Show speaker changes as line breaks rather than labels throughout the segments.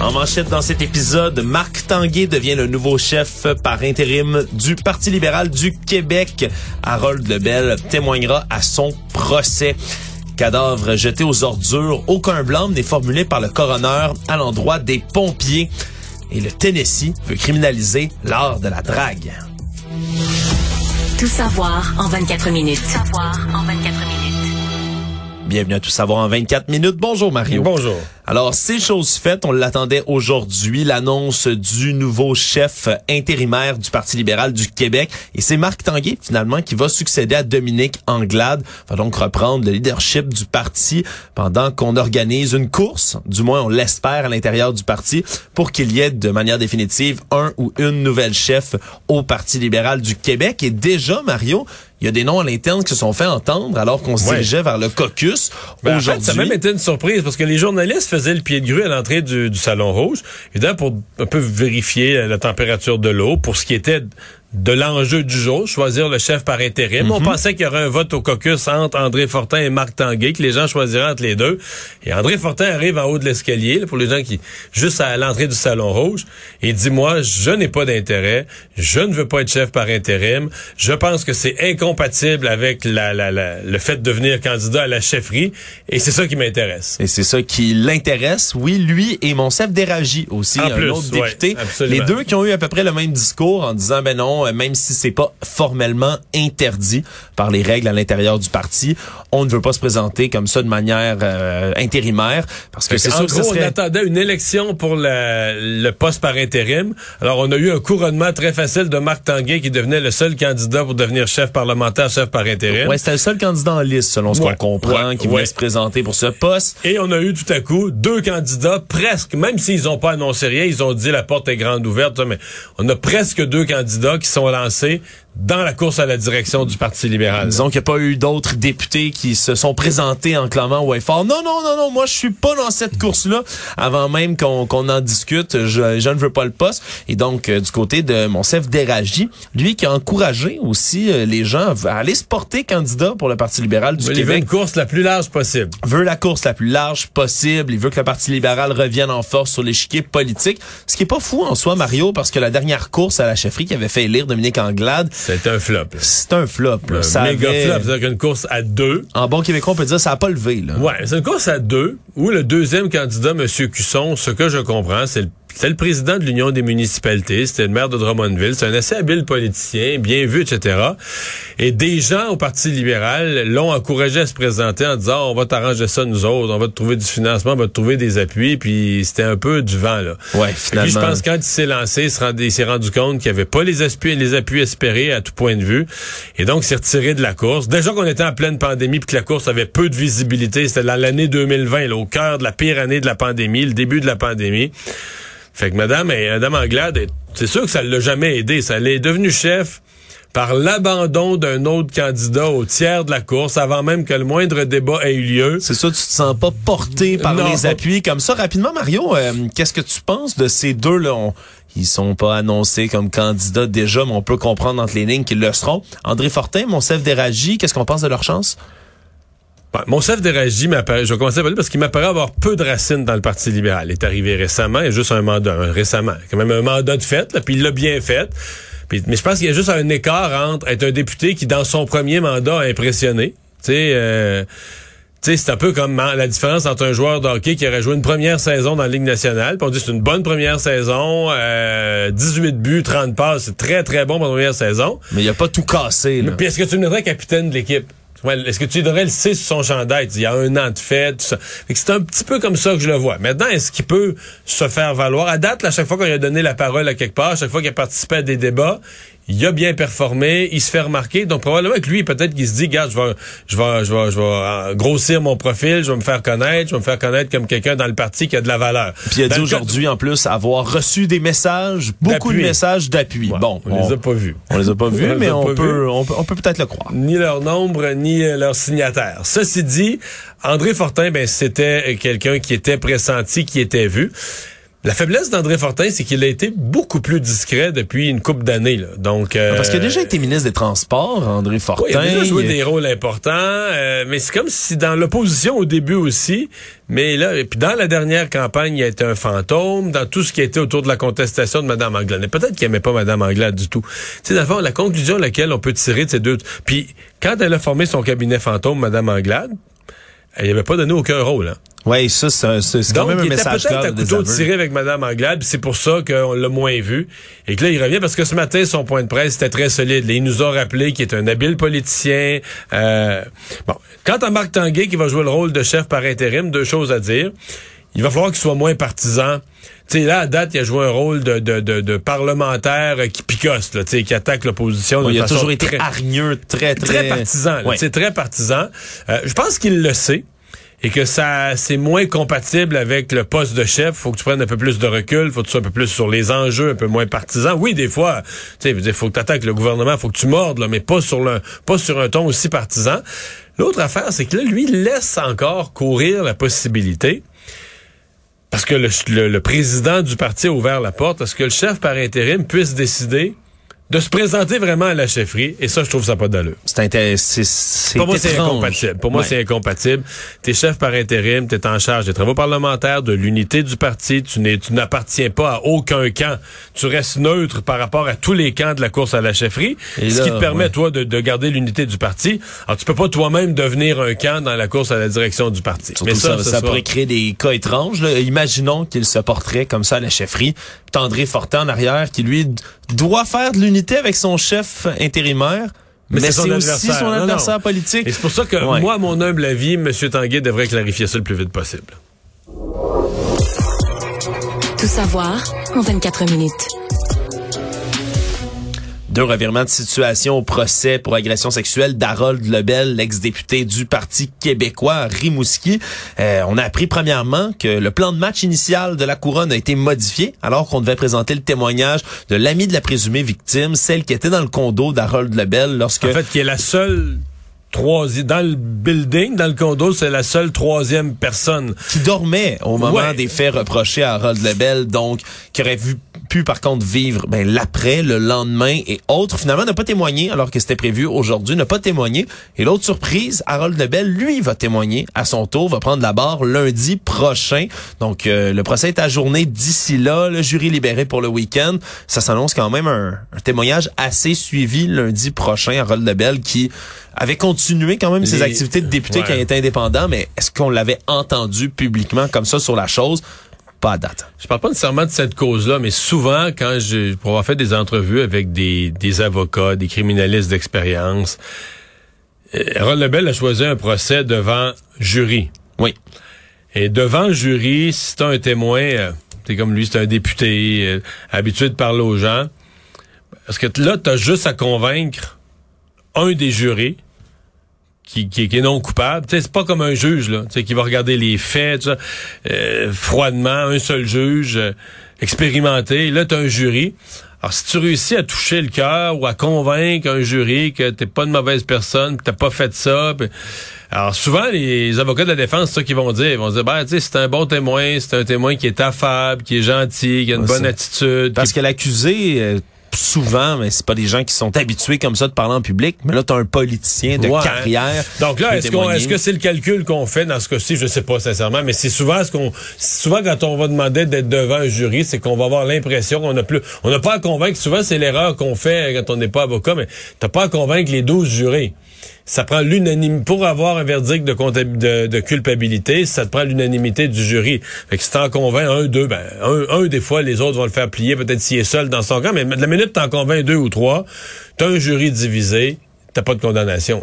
En manchette dans cet épisode, Marc Tanguay devient le nouveau chef par intérim du Parti libéral du Québec. Harold Lebel témoignera à son procès. Cadavre jeté aux ordures, aucun blâme n'est formulé par le coroner à l'endroit des pompiers. Et le Tennessee veut criminaliser l'art de la drague.
Tout savoir en 24 minutes. Tout savoir en 24 minutes.
Bienvenue à Tout savoir en 24 minutes. Bonjour Mario.
Bonjour.
Alors, c'est chose faite. On l'attendait aujourd'hui, l'annonce du nouveau chef intérimaire du Parti libéral du Québec. Et c'est Marc Tanguay, finalement, qui va succéder à Dominique Anglade. Va donc reprendre le leadership du parti pendant qu'on organise une course, du moins on l'espère à l'intérieur du parti, pour qu'il y ait de manière définitive un ou une nouvelle chef au Parti libéral du Québec. Et déjà, Mario, il y a des noms à l'interne qui se sont fait entendre alors qu'on se
Ouais.
dirigeait vers le caucus
Ben, en fait, ça a même été une surprise parce que les journalistes faisaient le pied de grue à l'entrée du, du Salon Rouge, évidemment pour un peu vérifier la température de l'eau, pour ce qui était de l'enjeu du jour, choisir le chef par intérim. On pensait qu'il y aurait un vote au caucus entre André Fortin et Marc Tanguay, que les gens choisiraient entre les deux. Et André Fortin arrive en haut de l'escalier, pour les gens qui, juste à l'entrée du Salon Rouge, et dit, moi, je n'ai pas d'intérêt, je ne veux pas être chef par intérim, je pense que c'est incompatible avec la, la, la- le fait de devenir candidat à la chefferie, et c'est ça qui m'intéresse.
Et c'est ça qui l'intéresse, oui, lui et Monsef Déragi aussi,
En
un
plus,
autre
ouais,
député.
absolument.
les deux qui ont eu à peu près le même discours en disant, ben non, euh, même si c'est pas formellement interdit par les règles à l'intérieur du parti, on ne veut pas se présenter comme ça de manière euh, intérimaire, parce que c'est
en
sûr
gros, on attendait une élection pour la- le poste par intérim. Alors, on a eu un couronnement très facile de Marc Tanguay qui devenait le seul candidat pour devenir chef parlementaire, chef par intérim.
Ouais, c'était le seul candidat en liste, selon ce
Ouais,
qu'on comprend,
ouais,
qui voulait se présenter pour ce poste.
Et on a eu tout à coup deux candidats, presque, même s'ils n'ont pas annoncé rien, ils ont dit la porte est grande ouverte, mais on a presque deux candidats qui sont lancés dans la course à la direction du Parti libéral.
Disons qu'il n'y a pas eu d'autres députés qui se sont présentés en clamant ouais fort. Non, non, non, non, moi je suis pas dans cette course-là. Avant même qu'on qu'on en discute, je, je ne veux pas le poste. Et donc, euh, du côté de Monsef Déragi, lui qui a encouragé aussi euh, les gens à aller se porter candidat pour le Parti libéral du
Il veut
Québec
une course la plus large possible.
veut la course la plus large possible. Il veut que le Parti libéral revienne en force sur l'échiquier politique. Ce qui est pas fou en soi, Mario, parce que la dernière course à la chefferie qui avait fait élire Dominique Anglade,
C'était un flop.
c'est un flop. là.
Un
Ça
méga
avait-
flop. C'est-à-dire qu'une course à deux,
En bon québécois, on peut dire ça a pas levé. Là.
Ouais, c'est une course à deux où le deuxième candidat, M. Cusson, ce que je comprends, c'est le c'est le président de l'Union des municipalités, c'était le maire de Drummondville, c'est un assez habile politicien, bien vu, etc. Et des gens au Parti libéral l'ont encouragé à se présenter en disant on va t'arranger ça nous autres, on va te trouver du financement, on va te trouver des appuis, puis c'était un peu du vent là.
Ouais, finalement.
Puis je pense que quand il s'est lancé, il s'est rendu compte qu'il n'y avait pas les appuis, les appuis espérés à tout point de vue. Et donc, il s'est retiré de la course. Déjà qu'on était en pleine pandémie puis que la course avait peu de visibilité. C'était dans l'année 2020, là, au cœur de la pire année de la pandémie, le début de la pandémie. Fait que madame, et, madame Anglade, est- c'est sûr que ça l'a jamais aidé. Ça l'est devenu chef par l'abandon d'un autre candidat au tiers de la course avant même que le moindre débat ait eu lieu.
C'est ça, tu te sens pas porté par
Non,
les appuis comme ça. Rapidement, Mario, euh, qu'est-ce que tu penses de ces deux-là? On- Ils sont pas annoncés comme candidats déjà, mais on peut comprendre entre les lignes qu'ils le seront. André Fortin, Monsef Déragi, qu'est-ce qu'on pense de leur chance?
Ouais, mon chef d'Éragie m'apparaît, je vais commencer par lui parce qu'il m'apparaît avoir peu de racines dans le Parti libéral. Il est arrivé récemment, il a juste un mandat, un- récemment. Quand même un mandat de fait, là, puis il l'a bien fait. Puis, mais je pense qu'il y a juste un écart entre être un député qui, dans son premier mandat, a impressionné. Tu sais, euh, c'est un peu comme hein, la différence entre un joueur de hockey qui aurait joué une première saison dans la Ligue nationale, puis on dit c'est une bonne première saison, euh, 18 buts, 30 passes, c'est très très bon pour la première saison.
Mais il a pas tout cassé, là.
Puis est-ce que tu le mettrais capitaine de l'équipe? Ouais, Est-ce que tu donnerais le C sur son chandail? Il y a un an de fête, tout ça. Fait que c'est un petit peu comme ça que je le vois. Maintenant, est-ce qu'il peut se faire valoir? À date, à chaque fois qu'on lui a donné la parole à quelque part, à chaque fois qu'il a participé à des débats, il a bien performé, il se fait remarquer. Donc probablement que lui, peut-être qu'il se dit, regarde, je vais, je vais, je vais, je vais euh, grossir mon profil, je vais me faire connaître, je vais me faire connaître comme quelqu'un dans le parti qui a de la valeur.
Puis il a dit aujourd'hui, en plus, avoir reçu des messages, beaucoup de messages d'appui.
Ouais,
Bon,
on, les a pas vus.
on les a pas vus, mais on
pas
peut, on peut, on peut peut-être le croire.
ni leur nombre, ni euh, leur signataire. Ceci dit, André Fortin, ben, c'était quelqu'un qui était pressenti, qui était vu. La faiblesse d'André Fortin, c'est qu'il a été beaucoup plus discret depuis une couple d'années. Donc, euh,
Parce qu'il a déjà été ministre des Transports, André Fortin.
oui, il a déjà joué
Il-
des rôles importants, euh, mais c'est comme si dans l'opposition au début aussi, mais là, et puis dans la dernière campagne, il a été un fantôme, dans tout ce qui a été autour de la contestation de Mme Anglade. Mais peut-être qu'il aimait pas Mme Anglade du tout. Tu sais, dans le fond, la conclusion à laquelle on peut tirer de ces deux... Puis, quand elle a formé son cabinet fantôme, Mme Anglade, elle n'y avait pas donné aucun rôle. Hein.
Ouais, ça, c'est quand même un message
peut-être
clair des
couteau tiré avec Mme Anglade, c'est pour ça qu'on l'a moins vu. Et que là, il revient parce que ce matin, son point de presse était très solide. Là, il nous a rappelé qu'il est un habile politicien. Euh, bon, quant à Marc Tanguay, qui va jouer le rôle de chef par intérim, deux choses à dire. Il va falloir qu'il soit moins partisan. Tu sais, là, à date, il a joué un rôle de, de, de, de parlementaire qui picosse, là, qui attaque l'opposition. De
il a
façon
toujours été
très-
hargneux, très, très...
très partisan. là,
Ouais.
sais, très partisan. Euh, je pense qu'il le sait et que ça c'est moins compatible avec le poste de chef. Faut que tu prennes un peu plus de recul, faut que tu sois un peu plus sur les enjeux, un peu moins partisan. Oui, des fois, tu sais, faut que tu attaques le gouvernement, faut que tu mordes, là, mais pas sur le pas sur un ton aussi partisan. L'autre affaire, c'est que là, lui, laisse encore courir la possibilité. Parce que le, le- le président du parti a ouvert la porte à ce que le chef par intérim puisse décider de se présenter vraiment à la chefferie. Et ça, je trouve ça pas d'allure.
C'est c'est-
Pour moi, c'est incompatible. Pour moi,
Ouais.
c'est incompatible. T'es chef par intérim, t'es en charge des travaux parlementaires, de l'unité du parti. Tu n'es, tu n'appartiens pas à aucun camp. Tu restes neutre par rapport à tous les camps de la course à la chefferie.
Et
ce
là,
qui te permet,
ouais.
toi, de, de garder l'unité du parti. Alors, tu peux pas toi-même devenir un camp dans la course à la direction du parti.
Surtout ça, ça,
ce sera-
pourrait créer des cas étranges. là. Imaginons qu'il se porterait comme ça à la chefferie. Puis André Fortin en arrière, qui lui doit faire de l'unité avec son chef intérimaire. Mais,
c'est
aussi
adversaire.
son
Non, non.
adversaire politique.
Et c'est pour ça que,
Ouais.
moi, à mon humble avis, M. Tanguay devrait clarifier ça le plus vite possible.
Tout savoir en 24 minutes.
Deux revirements de situation au procès pour agression sexuelle d'Harold Lebel, l'ex-député du Parti québécois Rimouski. Euh, on a appris premièrement que le plan de match initial de la couronne a été modifié alors qu'on devait présenter le témoignage de l'ami de la présumée victime, celle qui était dans le condo d'Harold Lebel lorsque...
En fait, qui est la seule troisième dans le building, dans le condo, c'est la seule troisième personne.
qui dormait au moment
Ouais.
des faits reprochés à Harold Lebel, donc qui aurait vu, pu par contre vivre ben, l'après, le lendemain et autres. Finalement, n'a pas témoigné alors que c'était prévu aujourd'hui, n'a pas témoigné. Et l'autre surprise, Harold Lebel, lui, va témoigner à son tour, va prendre la barre lundi prochain. Donc, euh, le procès est ajourné d'ici là, le jury libéré pour le week-end. Ça s'annonce quand même un, un témoignage assez suivi lundi prochain. Harold Lebel qui avait continué quand même ses
Les-
activités de député
Ouais.
quand il était indépendant, mais est-ce qu'on l'avait entendu publiquement comme ça sur la chose? Pas à date.
Je parle pas nécessairement de cette cause-là, mais souvent, quand je, pour avoir fait des entrevues avec des, des avocats, des criminalistes d'expérience, euh, Harold Lebel a choisi un procès devant jury.
Oui.
Et devant jury, si t'as un témoin, euh, t'es comme lui, c'est un député, euh, habitué de parler aux gens, parce que là, t'as juste à convaincre un des jurés qui, qui, qui est non coupable. Tu sais, c'est pas comme un juge, là, tu sais, qui va regarder les faits, ça, euh, froidement, un seul juge, euh, expérimenté. Là, t'as un jury. Alors, si tu réussis à toucher le cœur ou à convaincre un jury que t'es pas une mauvaise personne, que t'as pas fait ça, puis- alors souvent les avocats de la défense, c'est ça qu'ils vont dire. Ils vont dire, ben, tu sais, c'est un bon témoin, c'est un témoin qui est affable, qui est gentil, qui a une
Ouais,
bonne attitude.
Parce
qui-
que l'accusé, euh, souvent, mais c'est pas des gens qui sont habitués comme ça de parler en public, mais là, t'as un politicien de
Ouais.
carrière.
Donc là, est-ce qu'on,
témoigner.
est-ce que c'est le calcul qu'on fait dans ce cas-ci? Je sais pas sincèrement, mais c'est souvent ce qu'on, souvent quand on va demander d'être devant un jury, c'est qu'on va avoir l'impression qu'on a plus, on n'a pas à convaincre. Souvent, c'est l'erreur qu'on fait quand on n'est pas avocat, mais t'as pas à convaincre les 12 jurés. Ça prend l'unanimité pour avoir un verdict de, culpabilité. Ça te prend l'unanimité du jury. Fait que si t'en convaincs un, deux, ben un, un des fois les autres vont le faire plier. Peut-être s'il est seul dans son camp, mais de la minute t'en convaincs deux ou trois, t'as un jury divisé, t'as pas de condamnation.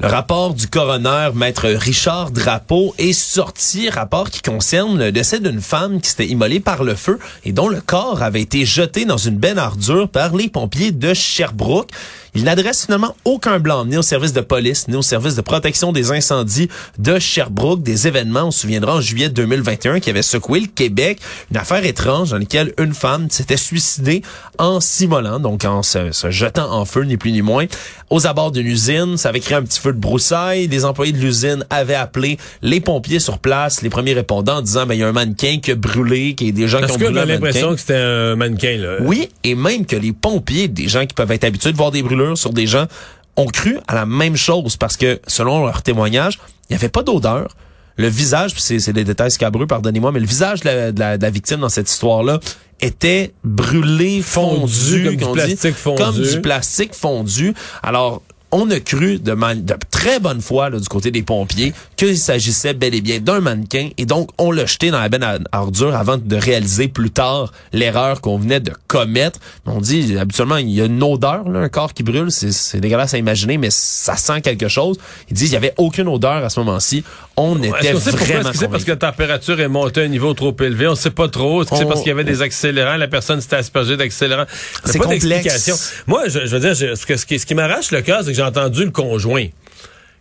Le rapport du coroner, maître Richard Drapeau, est sorti, rapport qui concerne le décès d'une femme qui s'était immolée par le feu et dont le corps avait été jeté dans une benne ardure par les pompiers de Sherbrooke. Il n'adresse finalement aucun blanc ni au service de police, ni au service de protection des incendies de Sherbrooke, des événements, on se souviendra, en juillet 2021, qui avait secoué le Québec, une affaire étrange dans laquelle une femme s'était suicidée en s'immolant, donc en se, se, jetant en feu, ni plus ni moins, aux abords d'une usine. Ça avait créé un petit feu de broussailles. Les employés de l'usine avaient appelé les pompiers sur place, les premiers répondants, en disant, ben, il y a un mannequin qui a brûlé, qui est des gens
Parce
qui ont
que
brûlé
a
un
l'impression que c'était un mannequin, là.
Oui, et même que les pompiers, des gens qui peuvent être habitués de voir des brûlures sur des gens, ont cru à la même chose parce que, selon leur témoignage, il n'y avait pas d'odeur. Le visage, c'est des détails scabreux, pardonnez-moi, mais le visage de la, de la- de la victime dans cette histoire-là était brûlé, fondu,
Fondu, comme du
dit,
fondu.
comme du plastique fondu. Alors, on a cru de, man- de très bonne foi là, du côté des pompiers qu'il s'agissait bel et bien d'un mannequin et donc on l'a jeté dans la benne à ordures avant de réaliser plus tard l'erreur qu'on venait de commettre. On dit habituellement il y a une odeur, là, un corps qui brûle, c'est- dégueulasse à imaginer, mais ça sent quelque chose. Ils disent il y avait aucune odeur à ce moment-ci. On était
sait? Est-ce
vraiment
c'est parce que la température est montée à un niveau trop élevé? On sait pas trop. Est-ce que c'est
On-
parce qu'il y avait des accélérants? La personne s'était aspergée d'accélérants? On
C'est
pas d'explication. Moi, je, je veux dire, je- ce, que- ce qui, ce qui m'arrache le cœur, c'est que j'ai entendu le conjoint,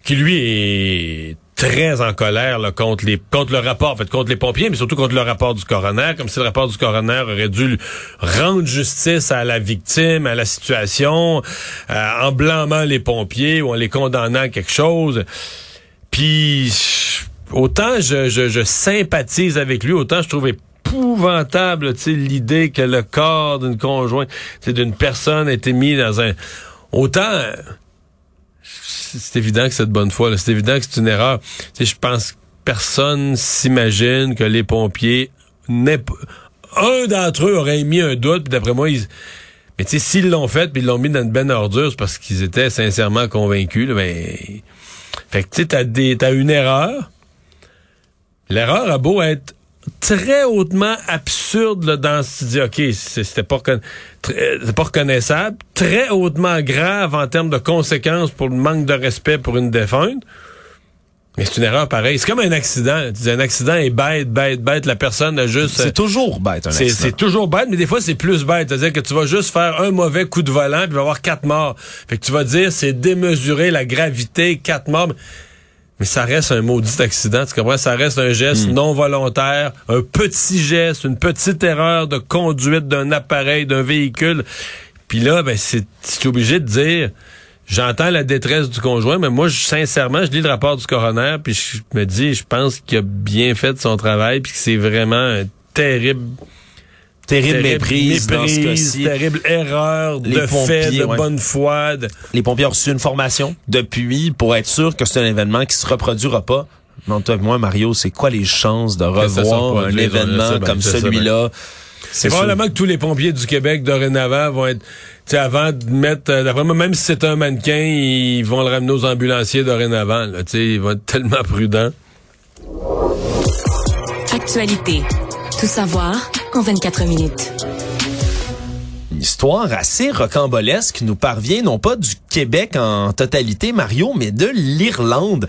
qui lui est très en colère là, contre les contre le rapport, en fait, contre les pompiers, mais surtout contre le rapport du coroner, comme si le rapport du coroner aurait dû rendre justice à la victime, à la situation, euh, en blâmant les pompiers ou en les condamnant à quelque chose. Puis autant je, je, je sympathise avec lui, autant je trouve épouvantable l'idée que le corps d'une conjointe, d'une personne a été mis dans un... Autant... C'est évident que c'est de bonne foi, c'est évident que c'est une erreur. Je pense que personne s'imagine que les pompiers... n'aient p- Un d'entre eux aurait émis un doute, d'après moi, ils... Mais tu sais, s'ils l'ont fait, puis ils l'ont mis dans une benne à ordures, c'est parce qu'ils étaient sincèrement convaincus. Là, ben... Fait que tu sais, des- t'as une erreur. L'erreur a beau être très hautement absurde là, dans ce tu dis ok c'était pas reconna- c'est pas reconnaissable très hautement grave en termes de conséquences pour le manque de respect pour une défunte mais c'est une erreur pareille c'est comme un accident tu dis un accident est bête bête bête la personne a juste
C'est toujours bête un
c'est,
accident.
c'est toujours bête, mais des fois, c'est plus bête. C'est-à-dire que tu vas juste faire un mauvais coup de volant, puis il va y avoir quatre morts. Fait que tu vas dire, c'est démesuré la gravité, quatre morts. Mais ça reste un maudit accident, tu comprends? Ça reste un geste non volontaire, un petit geste, une petite erreur de conduite d'un appareil, d'un véhicule. Puis là, ben, c'est, obligé de dire, j'entends la détresse du conjoint, mais moi, je- sincèrement, je lis le rapport du coroner, puis je me dis, je pense qu'il a bien fait son travail, puis que c'est vraiment un terrible
terrible,
terrible
méprise, dans ce
méprise,
cas-ci.
terrible erreur
Les
de fait,
pompiers,
de
ouais.
bonne foi. de-
les pompiers ont reçu une formation depuis pour être sûr que c'est un événement qui se reproduira pas. Non, toi et moi, Mario, c'est quoi les chances de revoir un événement comme celui-là?
C'est probablement que tous les pompiers du Québec dorénavant vont être, tu sais, avant de mettre, euh, d'après moi, même si c'est un mannequin, ils vont le ramener aux ambulanciers dorénavant. Là, tu sais, ils vont être tellement prudents.
Actualité. Tout savoir en 24 minutes.
Une histoire assez rocambolesque nous parvient non pas du Québec en totalité, Mario, mais de l'Irlande.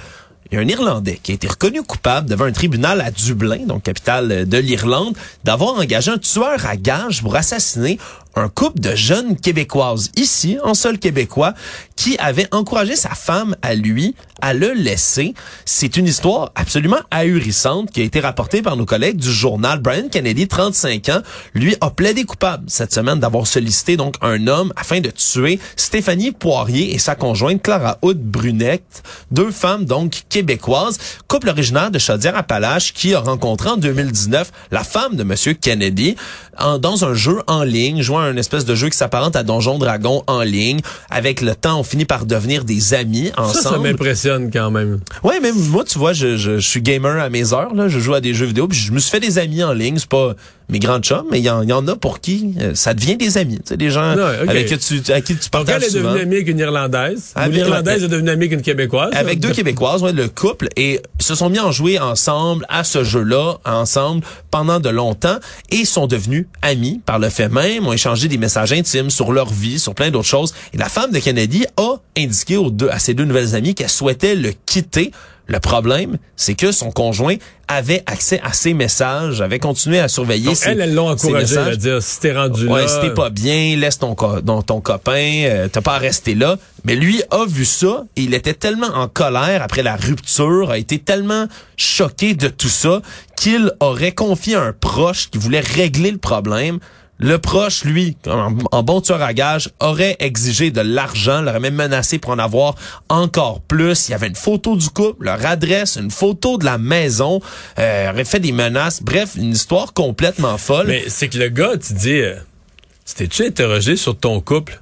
Il y a un Irlandais qui a été reconnu coupable devant un tribunal à Dublin, donc capitale de l'Irlande, d'avoir engagé un tueur à gages pour assassiner un couple de jeunes Québécoises, ici, en sol québécois, qui avait encouragé sa femme à lui à le laisser. C'est une histoire absolument ahurissante qui a été rapportée par nos collègues du journal. Brian Kennedy, 35 ans, lui a plaidé coupable cette semaine d'avoir sollicité donc un homme afin de tuer Stéphanie Poirier et sa conjointe Clara Hood Brunette, deux femmes donc québécoises, couple originaire de Chaudière-Appalaches qui a rencontré en 2019 la femme de monsieur Kennedy en- dans un jeu en ligne, un espèce de jeu qui s'apparente à Donjon Dragon en ligne. Avec le temps, on finit par devenir des amis
Ça, ça
ensemble.
m'impressionne quand même.
Ouais, mais moi, tu vois, je, je, je suis gamer à mes heures, là. Je joue à des jeux vidéo, puis je me suis fait des amis en ligne. C'est pas mes grands chums, mais il y, y en a pour qui euh, ça devient des amis. Tu sais, des gens
Ouais,
avec qui tu, à qui tu
Donc, elle
partages
est
souvent.
devenue amie avec une Irlandaise.
Avec-
L'Irlandaise est devenue amie avec une Québécoise.
Avec deux
De-
Québécoises, ouais, le couple, et se sont mis en jouer ensemble à ce jeu-là, ensemble, pendant de longtemps, et sont devenus amis par le fait même, échangé des messages intimes sur leur vie, sur plein d'autres choses. Et la femme de Kennedy a indiqué aux deux, à ses deux nouvelles amies qu'elle souhaitait le quitter. Le problème, c'est que son conjoint avait accès à ses messages, avait continué à surveiller
Donc,
ses,
elles, elles l'ont encouragé à dire, si t'es rendu
Ouais,
là...
si t'es pas bien, laisse ton, co- ton, ton copain, euh, t'as pas à rester là. Mais lui a vu ça et il était tellement en colère après la rupture, a été tellement choqué de tout ça qu'il aurait confié à un proche qui voulait régler le problème. Le proche, lui, en, bon tueur à gage, aurait exigé de l'argent, l'aurait même menacé pour en avoir encore plus. Il y avait une photo du couple, leur adresse, une photo de la maison, euh, aurait fait des menaces. Bref, une histoire complètement folle.
Mais c'est que le gars, tu dis, euh, t'es-tu interrogé sur ton couple?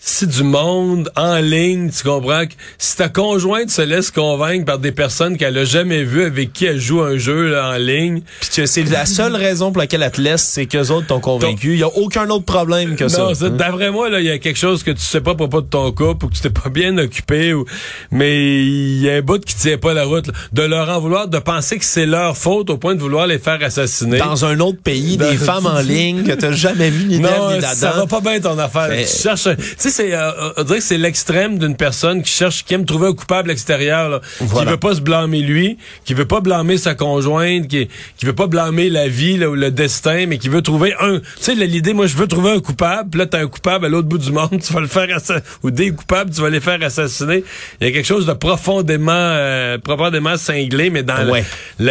Si du monde en ligne, tu comprends que si ta conjointe se laisse convaincre par des personnes qu'elle a jamais vues avec qui elle joue un jeu là, en ligne,
Puis que c'est la seule raison pour laquelle elle te laisse, c'est qu'eux autres t'ont convaincu. Il y a aucun autre problème que ça.
Non, d'après moi, là, il y a quelque chose que tu sais pas à propos de ton couple ou que tu t'es pas bien occupé ou, mais il y a un bout qui tient pas la route, là. de leur en vouloir, de penser que c'est leur faute au point de vouloir les faire assassiner.
Dans un autre pays,
Dans-
des femmes en ligne que t'as jamais vu ni d'elles
non,
ni
ça va pas bien ton affaire.
Mais-
Tu cherches, sais, c'est, euh, on dirait que c'est l'extrême d'une personne qui cherche, qui aime trouver un coupable extérieur, là,
Voilà.
qui veut pas se blâmer lui, qui veut pas blâmer sa conjointe, qui, qui veut pas blâmer la vie là, ou le destin, mais qui veut trouver un. Tu sais, l'idée, moi, je veux trouver un coupable. Puis là, t'as un coupable à l'autre bout du monde, tu vas le faire assa- ou des coupables, tu vas les faire assassiner. Il y a quelque chose de profondément, euh, profondément cinglé, mais dans
Ouais.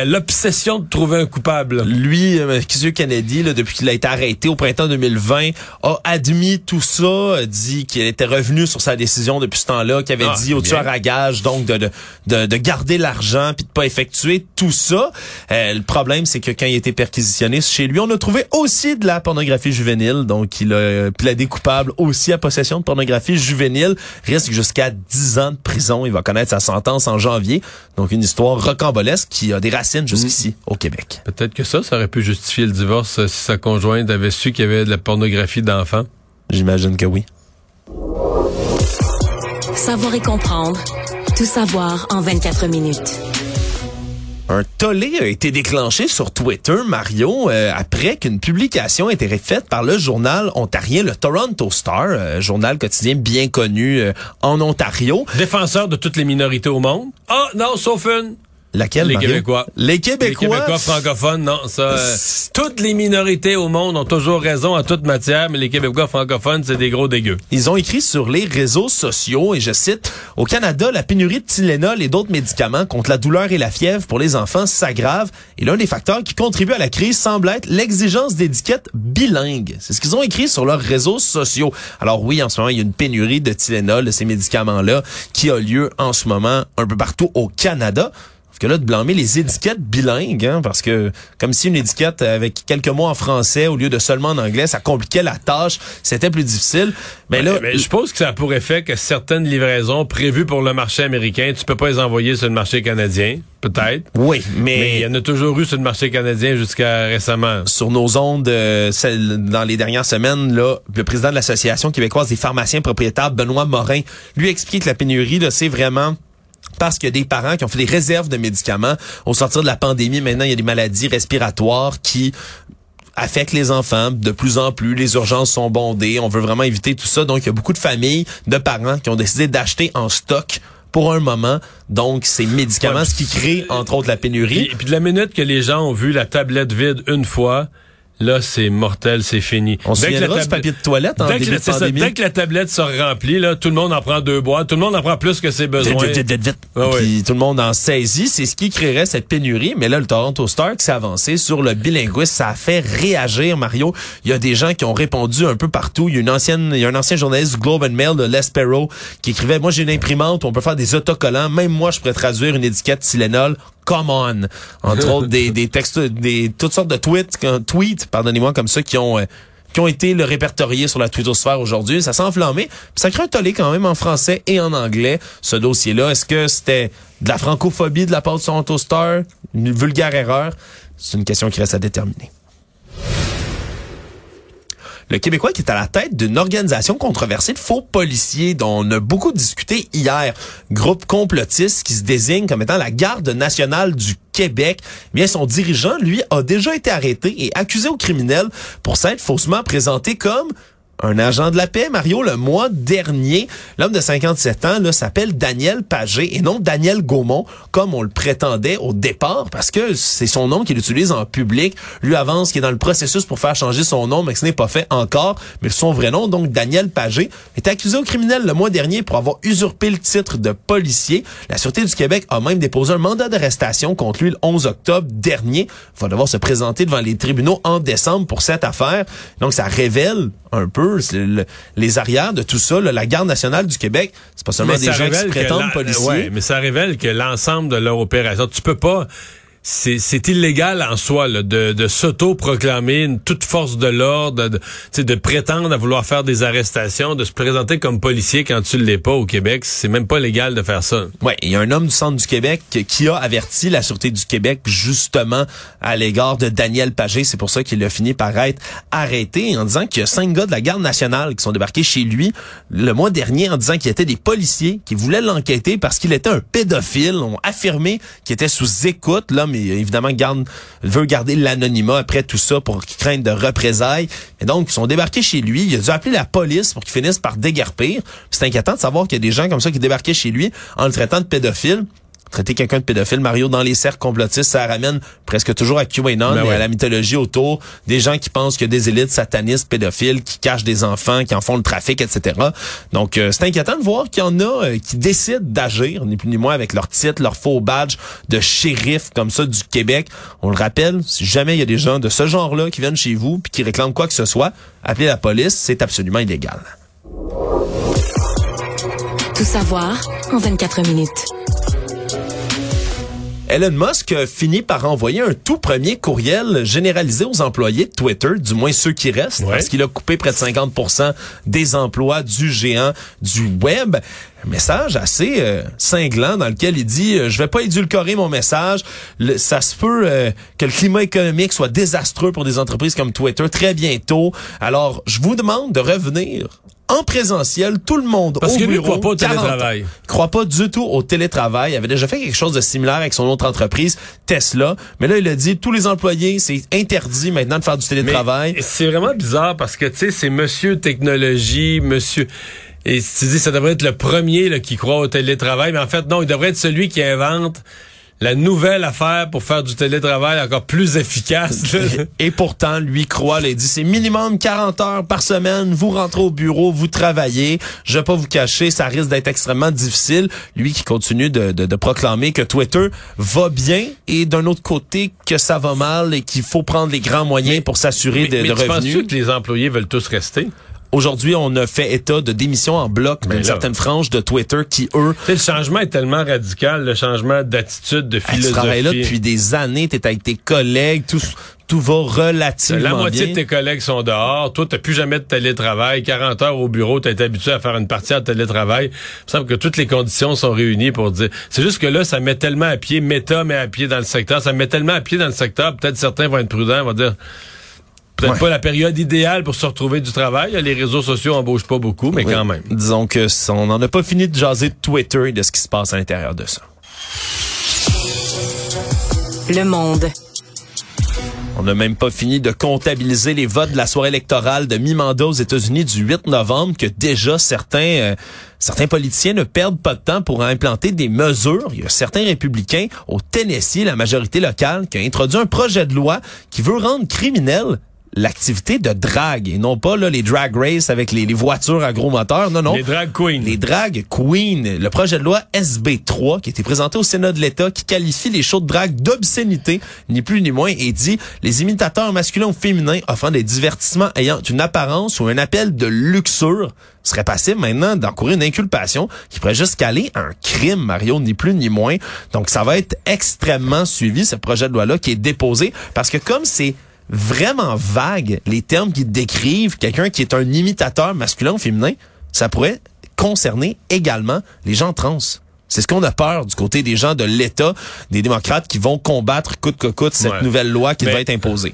l'obsession de trouver un coupable.
Lui, euh. Kennedy, là, depuis qu'il a été arrêté au printemps 2020, a admis tout ça, a dit qu'il était revenu sur sa décision depuis ce temps-là, qu'il avait
Ah,
dit au tueur à gage, donc de, de, de, de garder l'argent puis de pas effectuer tout ça. Euh, le problème, c'est que quand il a été perquisitionné chez lui, on a trouvé aussi de la pornographie juvénile, donc il a plaidé coupable aussi à possession de pornographie juvénile, risque jusqu'à 10 ans de prison. Il va connaître sa sentence en janvier. Donc une histoire rocambolesque qui a des racines jusqu'ici au Québec.
Peut-être que ça, ça aurait pu justifier le divorce si sa conjointe avait su qu'il y avait de la pornographie d'enfants.
J'imagine que oui.
Savoir et comprendre. Tout savoir en 24 minutes.
Un tollé a été déclenché sur Twitter, Mario, euh, après qu'une publication ait été faite par le journal ontarien, le Toronto Star, euh, journal quotidien bien connu euh, en Ontario.
Défenseur de toutes les minorités au monde. Ah, non, sauf une.
Laquelle,
Les
Mario?
Québécois.
Les
Les
Québécois.
Québécois francophones, non, ça. euh, toutes les minorités au monde ont toujours raison en toute matière, mais les Québécois francophones, c'est des gros dégueux.
Ils ont écrit sur les réseaux sociaux, et je cite, Au Canada, la pénurie de Tylenol et d'autres médicaments contre la douleur et la fièvre pour les enfants s'aggrave, et l'un des facteurs qui contribue à la crise semble être l'exigence d'étiquettes bilingues. C'est ce qu'ils ont écrit sur leurs réseaux sociaux. Alors oui, en ce moment, il y a une pénurie de Tylenol, de ces médicaments-là, qui a lieu en ce moment un peu partout au Canada. Parce que là, de blâmer les étiquettes bilingues, hein, parce que comme si une étiquette avec quelques mots en français au lieu de seulement en anglais, ça compliquait la tâche, c'était plus difficile. Mais là,
mais je suppose que ça a pour effet que certaines livraisons prévues pour le marché américain, tu peux pas les envoyer sur le marché canadien, peut-être.
oui,
Mais il y en a toujours eu sur le marché canadien jusqu'à récemment.
sur nos ondes euh, dans les dernières semaines, là, le président de l'Association québécoise des pharmaciens propriétaires, Benoît Morin, lui explique que la pénurie, là, c'est vraiment parce qu'il y a des parents qui ont fait des réserves de médicaments. Au sortir de la pandémie, maintenant, il y a des maladies respiratoires qui affectent les enfants de plus en plus. Les urgences sont bondées. On veut vraiment éviter tout ça. Donc, il y a beaucoup de familles, de parents qui ont décidé d'acheter en stock pour un moment. Donc, ces médicaments,
Ouais,
ce qui crée, entre autres, la pénurie.
Puis, puis de la minute que les gens ont vu la tablette vide une fois, là, c'est mortel, c'est fini.
On se
la
du papier de toilette en
Dès que,
début de
ça, dès que la tablette se remplit, là, tout le monde en prend deux boîtes, tout le monde en prend plus que ses besoins.
Vite, vite, vite, vite.
Ah.
Puis tout le monde en saisit. C'est ce qui créerait cette pénurie. Mais là, le Toronto Star qui s'est avancé sur le bilinguisme, ça a fait réagir, Mario. Il y a des gens qui ont répondu un peu partout. Il y a une ancienne, il y a un ancien journaliste du Globe and Mail de Les qui écrivait, moi j'ai une imprimante, on peut faire des autocollants. Même moi, je pourrais traduire une étiquette Tylenol. Come on. Entre autres, des, des textes, des, toutes sortes de tweets, tweets, pardonnez-moi, comme ça, qui ont, euh, qui ont été le répertorié sur la Twitter-sphère aujourd'hui. Ça s'est enflammé. Ça crée un tollé quand même en français et en anglais, ce dossier-là. Est-ce que c'était de la francophobie de la part de Toronto Star? Une vulgaire erreur? C'est une question qui reste à déterminer. Le Québécois qui est à la tête d'une organisation controversée de faux policiers dont on a beaucoup discuté hier. Groupe complotiste qui se désigne comme étant la garde nationale du Québec. Eh bien, son dirigeant, lui, a déjà été arrêté et accusé au criminel pour s'être faussement présenté comme un agent de la paix, Mario, le mois dernier. L'homme de 57 ans s'appelle Daniel Pagé et non Daniel Gaumont, comme on le prétendait au départ, parce que c'est son nom qu'il utilise en public. Lui avance qu'il est dans le processus pour faire changer son nom, mais que ce n'est pas fait encore. Mais son vrai nom, donc Daniel Pagé, est accusé au criminel le mois dernier pour avoir usurpé le titre de policier. La Sûreté du Québec a même déposé un mandat d'arrestation contre lui le 11 octobre dernier. Il va devoir se présenter devant les tribunaux en décembre pour cette affaire. Donc, ça révèle un peu les arrières de tout ça. la garde nationale du Québec, c'est pas seulement des gens qui se prétendent policiers.
mais ça révèle que l'ensemble de leur opération, tu peux pas c'est illégal en soi de, de s'auto-proclamer une toute force de l'ordre, de, de prétendre à vouloir faire des arrestations, de se présenter comme policier quand tu ne l'es pas au Québec. C'est même pas légal de faire ça.
Ouais, il y a un homme du centre du Québec qui a averti la Sûreté du Québec justement à l'égard de Daniel Pagé. C'est pour ça qu'il a fini par être arrêté en disant qu'il y a cinq gars de la garde nationale qui sont débarqués chez lui le mois dernier en disant qu'il étaient des policiers qui voulaient l'enquêter parce qu'il était un pédophile. ont affirmé qu'il était sous écoute. L'homme évidemment garde, veut garder l'anonymat après tout ça pour qu'il craigne de représailles. Et donc, ils sont débarqués chez lui. Il a dû appeler la police pour qu'ils finissent par déguerpir. C'est inquiétant de savoir qu'il y a des gens comme ça qui débarquaient chez lui en le traitant de pédophile traiter quelqu'un de pédophile, Mario, dans les cercles complotistes, ça ramène presque toujours à QAnon ben et à la mythologie autour des gens qui pensent qu'il y a des élites satanistes pédophiles qui cachent des enfants, qui en font le trafic, etc. Donc, euh, c'est inquiétant de voir qu'il y en a euh, qui décident d'agir, ni plus ni moins, avec leur titre, leur faux badge de shérif comme ça du Québec. On le rappelle, si jamais il y a des gens de ce genre-là qui viennent chez vous puis qui réclament quoi que ce soit, appelez la police, c'est absolument illégal.
Tout savoir en 24 minutes.
Elon Musk a fini par envoyer un tout premier courriel généralisé aux employés de Twitter, du moins ceux qui restent, parce qu'il a coupé près de 50% des emplois du géant du web. Un message assez euh, cinglant dans lequel il dit euh, je vais pas édulcorer mon message, ça se peut euh, que le climat économique soit désastreux pour des entreprises comme Twitter très bientôt. Alors, je vous demande de revenir en présentiel, tout le monde
Parce
au
que
bureau.
Lui, croit pas au télétravail.
Il croit pas du tout au télétravail. Il avait déjà fait quelque chose de similaire avec son autre entreprise, Tesla. Mais là, il a dit, tous les employés, c'est interdit maintenant de faire du télétravail.
C'est vraiment bizarre parce que, tu sais, c'est monsieur technologie, monsieur... Et tu dis, ça devrait être le premier là, qui croit au télétravail, mais en fait, non, il devrait être celui qui invente la nouvelle affaire pour faire du télétravail encore plus efficace.
Et, pourtant, lui croit, il dit c'est minimum 40 heures par semaine, vous rentrez au bureau, vous travaillez. Je vais pas vous cacher, ça risque d'être extrêmement difficile. Lui qui continue de, de, proclamer que Twitter va bien et d'un autre côté que ça va mal et qu'il faut prendre les grands moyens pour s'assurer de,
mais
de
tu
revenus.
Penses-tu que les employés veulent tous rester?
Aujourd'hui, on a fait état de démission en bloc d'une certaine frange de Twitter qui, eux...
le changement est tellement radical, le changement d'attitude, de philosophie. Tu
travailles là depuis des années, t'es avec tes collègues, tout, tout va relativement bien.
La moitié de tes collègues sont dehors. Toi, t'as plus jamais de télétravail. 40 heures au bureau, t'as été habitué à faire une partie de télétravail. Il me semble que toutes les conditions sont réunies pour dire... C'est juste que là, ça met tellement à pied, Meta met à pied dans le secteur, ça met tellement à pied dans le secteur, peut-être certains vont être prudents, vont dire peut-être pas la période idéale pour se retrouver du travail. Les réseaux sociaux embauchent pas beaucoup, mais quand même.
Disons que on n'en a pas fini de jaser de Twitter et de ce qui se passe à l'intérieur de ça.
Le monde.
On n'a même pas fini de comptabiliser les votes de la soirée électorale de mi-mandat aux États-Unis du 8 novembre que déjà certains euh, certains politiciens ne perdent pas de temps pour implanter des mesures. Il y a certains républicains au Tennessee, la majorité locale, qui a introduit un projet de loi qui veut rendre criminel l'activité de drague et non pas là, les drag race avec les, voitures à gros moteurs. Non, non.
Les drag queens.
Les drag queens. Le projet de loi SB3 qui a été présenté au Sénat de l'État qui qualifie les shows de drague d'obscénité, ni plus ni moins, et dit les imitateurs masculins ou féminins offrant des divertissements ayant une apparence ou un appel de luxure serait passible maintenant d'encourir une inculpation qui pourrait juste caler un crime, Mario, ni plus ni moins. Donc ça va être extrêmement suivi, ce projet de loi-là qui est déposé, parce que comme c'est vraiment vague les termes qui décrivent quelqu'un qui est un imitateur masculin ou féminin, ça pourrait concerner également les gens trans. C'est ce qu'on a peur du côté des gens de l'État, des démocrates qui vont combattre coûte que coûte cette nouvelle loi qui va être imposée.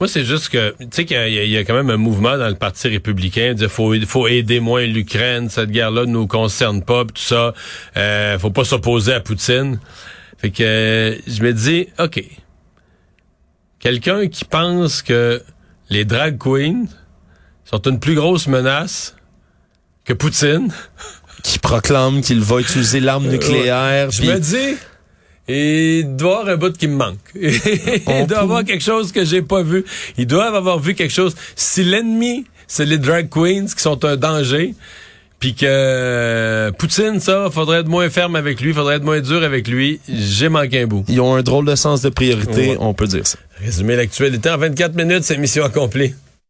Moi, c'est juste que, tu sais qu'il y, a- il y a quand même un mouvement dans le Parti républicain. Il faut, faut aider moins l'Ukraine. Cette guerre-là ne nous concerne pas, pis tout ça. Euh, faut pas s'opposer à Poutine. Fait que je me dis, OK. Quelqu'un qui pense que les drag queens sont une plus grosse menace que Poutine.
Qui proclame qu'il va utiliser l'arme nucléaire.
Je me dis, il doit y avoir un bout qui me manque. il doit y avoir quelque chose que j'ai pas vu. Ils doivent avoir vu quelque chose. Si l'ennemi, c'est les drag queens qui sont un danger, puis que euh, Poutine, ça, faudrait être moins ferme avec lui, faudrait être moins dur avec lui, j'ai manqué un bout.
Ils ont un drôle de sens de priorité,
Ouais.
on peut dire ça.
Résumer l'actualité en 24 minutes, c'est mission accomplie.